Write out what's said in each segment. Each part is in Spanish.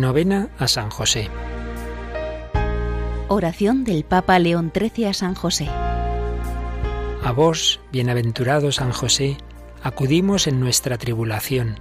Novena a San José. Oración del Papa León XIII a San José. A vos, bienaventurado San José, acudimos en nuestra tribulación,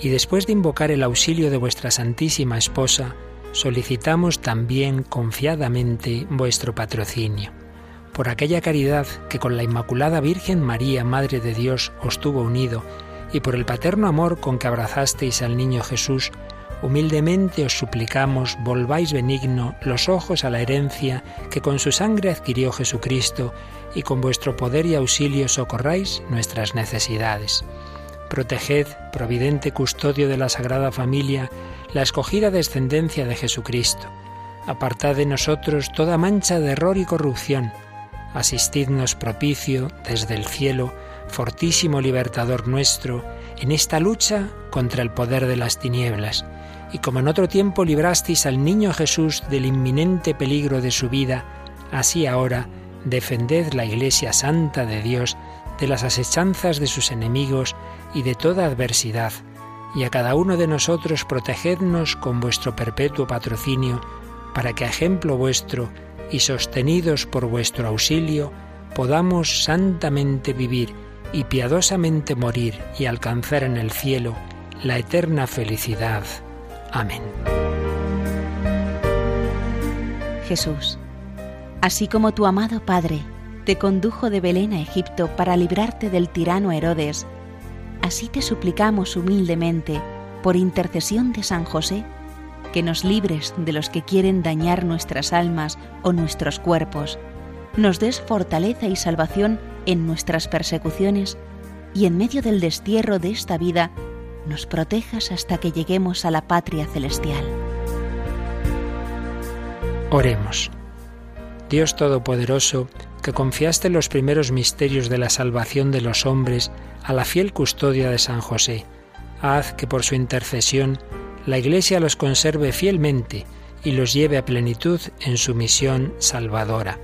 y después de invocar el auxilio de vuestra Santísima Esposa, solicitamos también confiadamente vuestro patrocinio. Por aquella caridad que con la Inmaculada Virgen María, Madre de Dios, os tuvo unido, y por el paterno amor con que abrazasteis al niño Jesús, humildemente os suplicamos volváis benigno los ojos a la herencia que con su sangre adquirió Jesucristo, y con vuestro poder y auxilio socorráis nuestras necesidades. Proteged, providente custodio de la Sagrada Familia, la escogida descendencia de Jesucristo. Apartad de nosotros toda mancha de error y corrupción. Asistidnos propicio desde el cielo, fortísimo libertador nuestro, en esta lucha contra el poder de las tinieblas. Y como en otro tiempo librasteis al niño Jesús del inminente peligro de su vida, así ahora defended la Iglesia Santa de Dios de las asechanzas de sus enemigos y de toda adversidad y a cada uno de nosotros protegednos con vuestro perpetuo patrocinio, para que a ejemplo vuestro y sostenidos por vuestro auxilio, podamos santamente vivir y piadosamente morir y alcanzar en el cielo la eterna felicidad. Amén. Jesús, así como tu amado Padre te condujo de Belén a Egipto para librarte del tirano Herodes, Así te suplicamos humildemente, por intercesión de San José, que nos libres de los que quieren dañar nuestras almas o nuestros cuerpos, nos des fortaleza y salvación en nuestras persecuciones y en medio del destierro de esta vida, nos protejas hasta que lleguemos a la patria celestial. Oremos. Dios Todopoderoso, que confiaste los primeros misterios de la salvación de los hombres a la fiel custodia de San José. Haz que por su intercesión la Iglesia los conserve fielmente y los lleve a plenitud en su misión salvadora.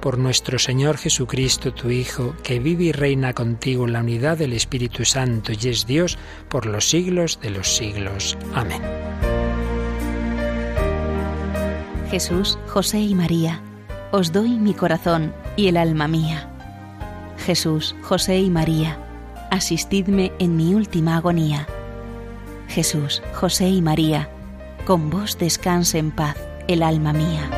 Por nuestro Señor Jesucristo, tu Hijo, que vive y reina contigo en la unidad del Espíritu Santo y es Dios por los siglos de los siglos. Amén. Jesús, José y María, os doy mi corazón y el alma mía. Jesús, José y María, asistidme en mi última agonía. Jesús, José y María, con vos descanse en paz el alma mía.